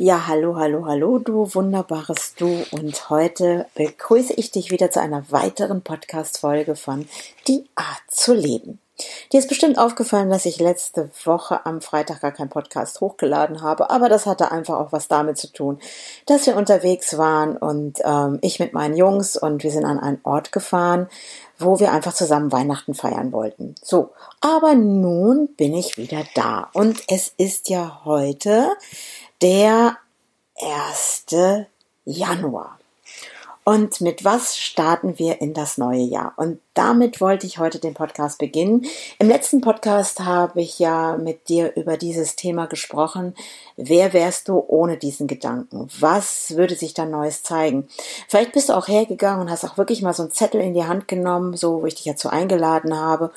Ja, hallo, hallo, hallo, du wunderbares Du. Und heute begrüße ich dich wieder zu einer weiteren Podcast-Folge von Die Art zu leben. Dir ist bestimmt aufgefallen, dass ich letzte Woche am Freitag gar keinen Podcast hochgeladen habe, aber das hatte einfach auch was damit zu tun, dass wir unterwegs waren und ähm, ich mit meinen Jungs und wir sind an einen Ort gefahren, wo wir einfach zusammen Weihnachten feiern wollten. So, aber nun bin ich wieder da und es ist ja heute der 1. Januar. Und mit was starten wir in das neue Jahr? Und damit wollte ich heute den Podcast beginnen. Im letzten Podcast habe ich ja mit dir über dieses Thema gesprochen. Wer wärst du ohne diesen Gedanken? Was würde sich da Neues zeigen? Vielleicht bist du auch hergegangen und hast auch wirklich mal so einen Zettel in die Hand genommen, so wo ich dich dazu eingeladen habe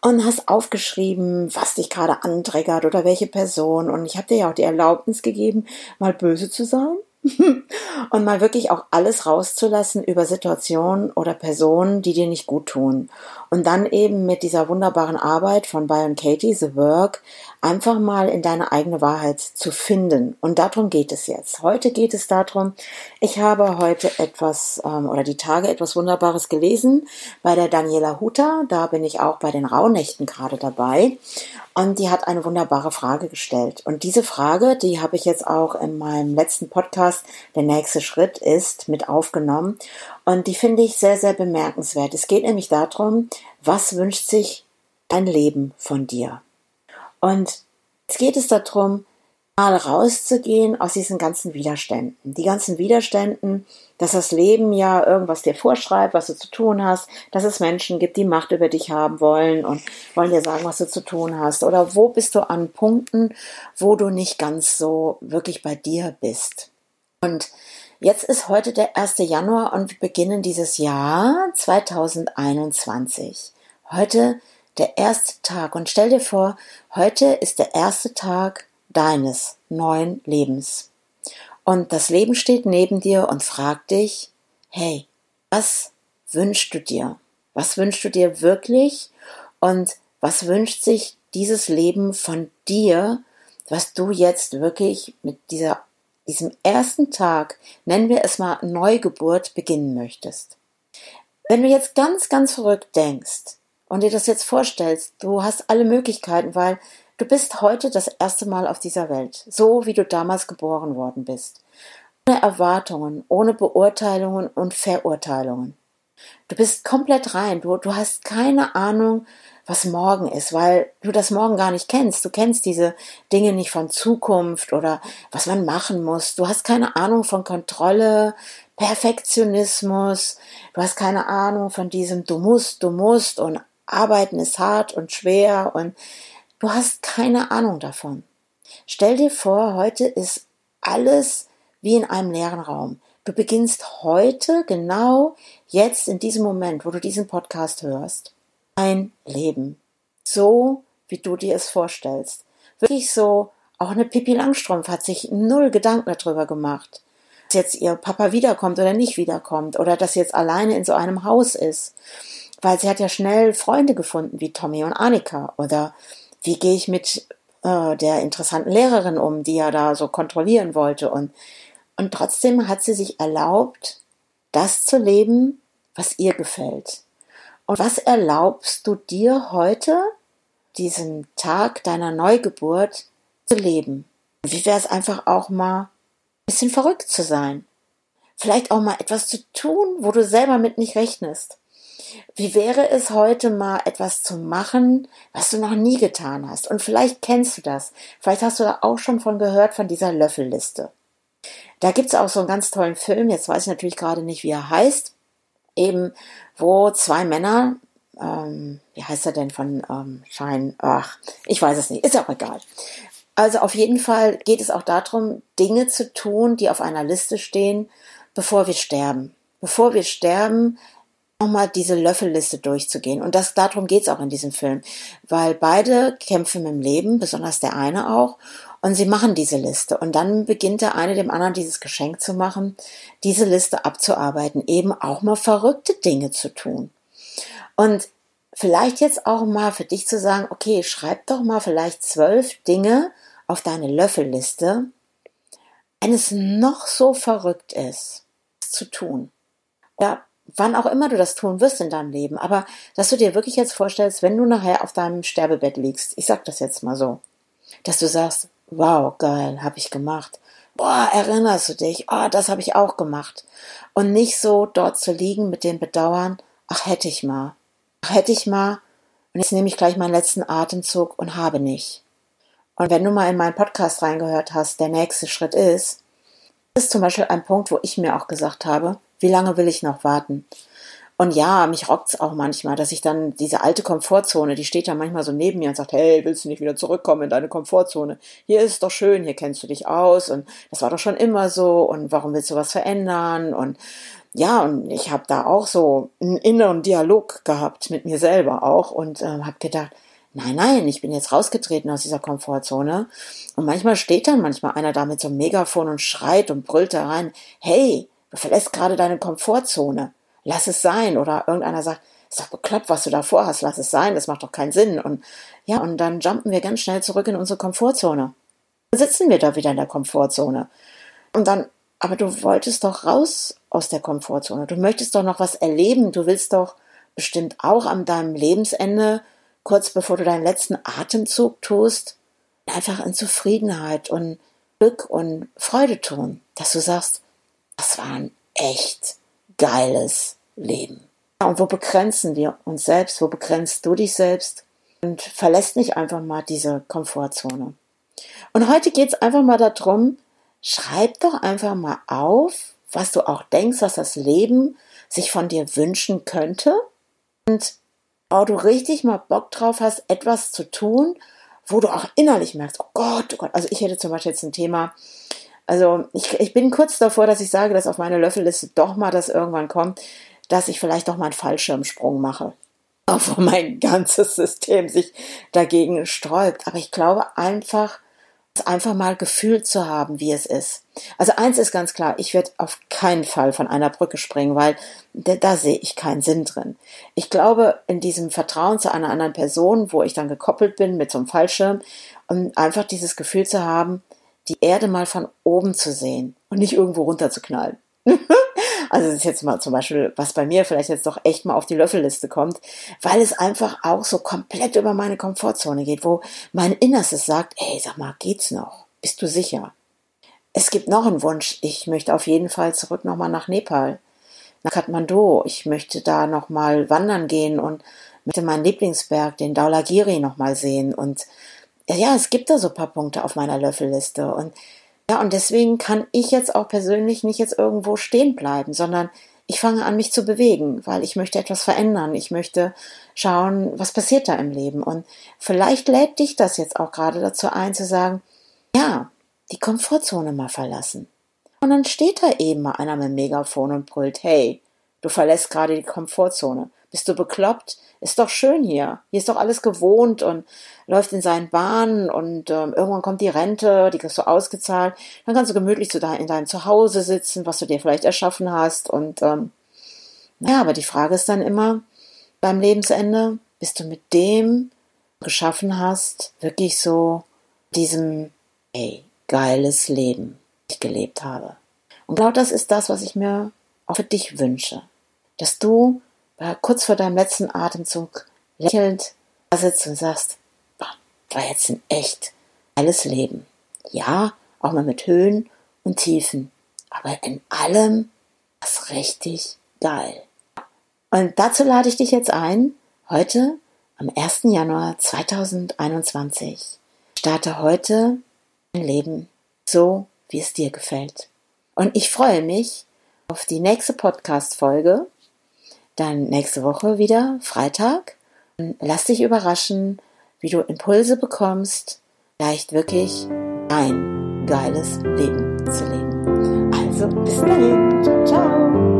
und hast aufgeschrieben, was dich gerade anträgert oder welche Person. Und ich habe dir ja auch die Erlaubnis gegeben, mal böse zu sein und mal wirklich auch alles rauszulassen über Situationen oder Personen, die dir nicht gut tun. Und dann eben mit dieser wunderbaren Arbeit von Byron Katie, The Work, einfach mal in deine eigene Wahrheit zu finden. Und darum geht es jetzt. Heute geht es darum, ich habe heute etwas ähm, oder die Tage etwas Wunderbares gelesen bei der Daniela Hutter. Da bin ich auch bei den Rauhnächten gerade dabei. Und die hat eine wunderbare Frage gestellt. Und diese Frage, die habe ich jetzt auch in meinem letzten Podcast, der nächste Schritt ist, mit aufgenommen. Und die finde ich sehr, sehr bemerkenswert. Es geht nämlich darum, was wünscht sich ein Leben von dir? Und jetzt geht es darum, mal rauszugehen aus diesen ganzen Widerständen. Die ganzen Widerständen, dass das Leben ja irgendwas dir vorschreibt, was du zu tun hast, dass es Menschen gibt, die Macht über dich haben wollen und wollen dir sagen, was du zu tun hast. Oder wo bist du an Punkten, wo du nicht ganz so wirklich bei dir bist. Und jetzt ist heute der 1. Januar und wir beginnen dieses Jahr 2021. Heute der erste Tag. Und stell dir vor, heute ist der erste Tag deines neuen Lebens. Und das Leben steht neben dir und fragt dich, hey, was wünschst du dir? Was wünschst du dir wirklich? Und was wünscht sich dieses Leben von dir, was du jetzt wirklich mit dieser, diesem ersten Tag, nennen wir es mal Neugeburt, beginnen möchtest? Wenn du jetzt ganz, ganz verrückt denkst, und dir das jetzt vorstellst, du hast alle Möglichkeiten, weil du bist heute das erste Mal auf dieser Welt, so wie du damals geboren worden bist. Ohne Erwartungen, ohne Beurteilungen und Verurteilungen. Du bist komplett rein, du, du hast keine Ahnung, was morgen ist, weil du das morgen gar nicht kennst. Du kennst diese Dinge nicht von Zukunft oder was man machen muss. Du hast keine Ahnung von Kontrolle, Perfektionismus. Du hast keine Ahnung von diesem du musst, du musst und Arbeiten ist hart und schwer und du hast keine Ahnung davon. Stell dir vor, heute ist alles wie in einem leeren Raum. Du beginnst heute, genau jetzt, in diesem Moment, wo du diesen Podcast hörst, ein Leben. So, wie du dir es vorstellst. Wirklich so, auch eine Pippi Langstrumpf hat sich null Gedanken darüber gemacht, dass jetzt ihr Papa wiederkommt oder nicht wiederkommt oder dass sie jetzt alleine in so einem Haus ist weil sie hat ja schnell Freunde gefunden wie Tommy und Annika oder wie gehe ich mit äh, der interessanten Lehrerin um, die ja da so kontrollieren wollte und und trotzdem hat sie sich erlaubt, das zu leben, was ihr gefällt. Und was erlaubst du dir heute, diesen Tag deiner Neugeburt, zu leben? Wie wäre es einfach auch mal ein bisschen verrückt zu sein? Vielleicht auch mal etwas zu tun, wo du selber mit nicht rechnest. Wie wäre es heute mal etwas zu machen, was du noch nie getan hast? Und vielleicht kennst du das. Vielleicht hast du da auch schon von gehört, von dieser Löffelliste. Da gibt es auch so einen ganz tollen Film, jetzt weiß ich natürlich gerade nicht, wie er heißt, eben wo zwei Männer, ähm, wie heißt er denn von ähm, Schein, ach, ich weiß es nicht, ist auch egal. Also auf jeden Fall geht es auch darum, Dinge zu tun, die auf einer Liste stehen, bevor wir sterben. Bevor wir sterben, nochmal diese Löffelliste durchzugehen. Und das, darum geht's auch in diesem Film, weil beide kämpfen mit dem Leben, besonders der eine auch. Und sie machen diese Liste. Und dann beginnt der eine dem anderen dieses Geschenk zu machen, diese Liste abzuarbeiten, eben auch mal verrückte Dinge zu tun. Und vielleicht jetzt auch mal für dich zu sagen, okay, schreib doch mal vielleicht zwölf Dinge auf deine Löffelliste, wenn es noch so verrückt ist, zu tun. Oder wann auch immer du das tun wirst in deinem Leben, aber dass du dir wirklich jetzt vorstellst, wenn du nachher auf deinem Sterbebett liegst, ich sag das jetzt mal so, dass du sagst, wow, geil, hab ich gemacht. Boah, erinnerst du dich? Oh, das habe ich auch gemacht. Und nicht so dort zu liegen mit dem Bedauern, ach hätte ich mal. Ach hätte ich mal. Und jetzt nehme ich gleich meinen letzten Atemzug und habe nicht. Und wenn du mal in meinen Podcast reingehört hast, der nächste Schritt ist, ist zum Beispiel ein Punkt, wo ich mir auch gesagt habe, wie lange will ich noch warten? Und ja, mich rockt's auch manchmal, dass ich dann diese alte Komfortzone, die steht ja manchmal so neben mir und sagt, hey, willst du nicht wieder zurückkommen in deine Komfortzone? Hier ist es doch schön, hier kennst du dich aus und das war doch schon immer so und warum willst du was verändern? Und ja, und ich habe da auch so einen inneren Dialog gehabt mit mir selber auch und äh, habe gedacht, nein, nein, ich bin jetzt rausgetreten aus dieser Komfortzone. Und manchmal steht dann manchmal einer da mit so einem Megafon und schreit und brüllt da rein, hey, du verlässt gerade deine Komfortzone lass es sein. Oder irgendeiner sagt, ist doch bekloppt, was du da vorhast, lass es sein, das macht doch keinen Sinn. Und ja, und dann jumpen wir ganz schnell zurück in unsere Komfortzone. Dann sitzen wir da wieder in der Komfortzone. Und dann, aber du wolltest doch raus aus der Komfortzone. Du möchtest doch noch was erleben. Du willst doch bestimmt auch an deinem Lebensende, kurz bevor du deinen letzten Atemzug tust, einfach in Zufriedenheit und Glück und Freude tun, dass du sagst, das waren echt geiles Leben. Und wo begrenzen wir uns selbst? Wo begrenzt du dich selbst? Und verlässt nicht einfach mal diese Komfortzone. Und heute geht es einfach mal darum, schreib doch einfach mal auf, was du auch denkst, was das Leben sich von dir wünschen könnte. Und wo du richtig mal Bock drauf hast, etwas zu tun, wo du auch innerlich merkst, oh Gott, oh Gott, also ich hätte zum Beispiel jetzt ein Thema, also ich, ich bin kurz davor, dass ich sage, dass auf meine Löffelliste doch mal das irgendwann kommt, dass ich vielleicht doch mal einen Fallschirmsprung mache. Wo mein ganzes System sich dagegen sträubt. Aber ich glaube einfach, einfach mal gefühlt zu haben, wie es ist. Also eins ist ganz klar, ich werde auf keinen Fall von einer Brücke springen, weil da, da sehe ich keinen Sinn drin. Ich glaube, in diesem Vertrauen zu einer anderen Person, wo ich dann gekoppelt bin mit so einem Fallschirm, um einfach dieses Gefühl zu haben, die Erde mal von oben zu sehen und nicht irgendwo runterzuknallen. also das ist jetzt mal zum Beispiel, was bei mir vielleicht jetzt doch echt mal auf die Löffelliste kommt, weil es einfach auch so komplett über meine Komfortzone geht, wo mein Innerstes sagt, ey, sag mal, geht's noch? Bist du sicher? Es gibt noch einen Wunsch. Ich möchte auf jeden Fall zurück nochmal nach Nepal, nach Kathmandu. Ich möchte da nochmal wandern gehen und möchte meinen Lieblingsberg, den Daulagiri, nochmal sehen und ja, es gibt da so ein paar Punkte auf meiner Löffelliste und ja, und deswegen kann ich jetzt auch persönlich nicht jetzt irgendwo stehen bleiben, sondern ich fange an, mich zu bewegen, weil ich möchte etwas verändern. Ich möchte schauen, was passiert da im Leben. Und vielleicht lädt dich das jetzt auch gerade dazu ein, zu sagen, ja, die Komfortzone mal verlassen. Und dann steht da eben mal einer mit dem Megafon und brüllt, hey, du verlässt gerade die Komfortzone. Bist du bekloppt? Ist doch schön hier. Hier ist doch alles gewohnt und läuft in seinen Bahnen und ähm, irgendwann kommt die Rente, die kriegst du ausgezahlt. Dann kannst du gemütlich zu dein, in deinem Zuhause sitzen, was du dir vielleicht erschaffen hast. Und ähm, naja, aber die Frage ist dann immer beim Lebensende, bist du mit dem geschaffen hast, wirklich so diesem, ey, geiles Leben, ich gelebt habe. Und genau das ist das, was ich mir auch für dich wünsche. Dass du war kurz vor deinem letzten Atemzug lächelnd da sitzt und sagst, war jetzt ein echt geiles Leben. Ja, auch mal mit Höhen und Tiefen, aber in allem was richtig geil. Und dazu lade ich dich jetzt ein, heute am 1. Januar 2021. Starte heute ein Leben so, wie es dir gefällt. Und ich freue mich auf die nächste Podcast-Folge dann nächste Woche wieder, Freitag. Lass dich überraschen, wie du Impulse bekommst, vielleicht wirklich ein geiles Leben zu leben. Also bis dahin. Ciao.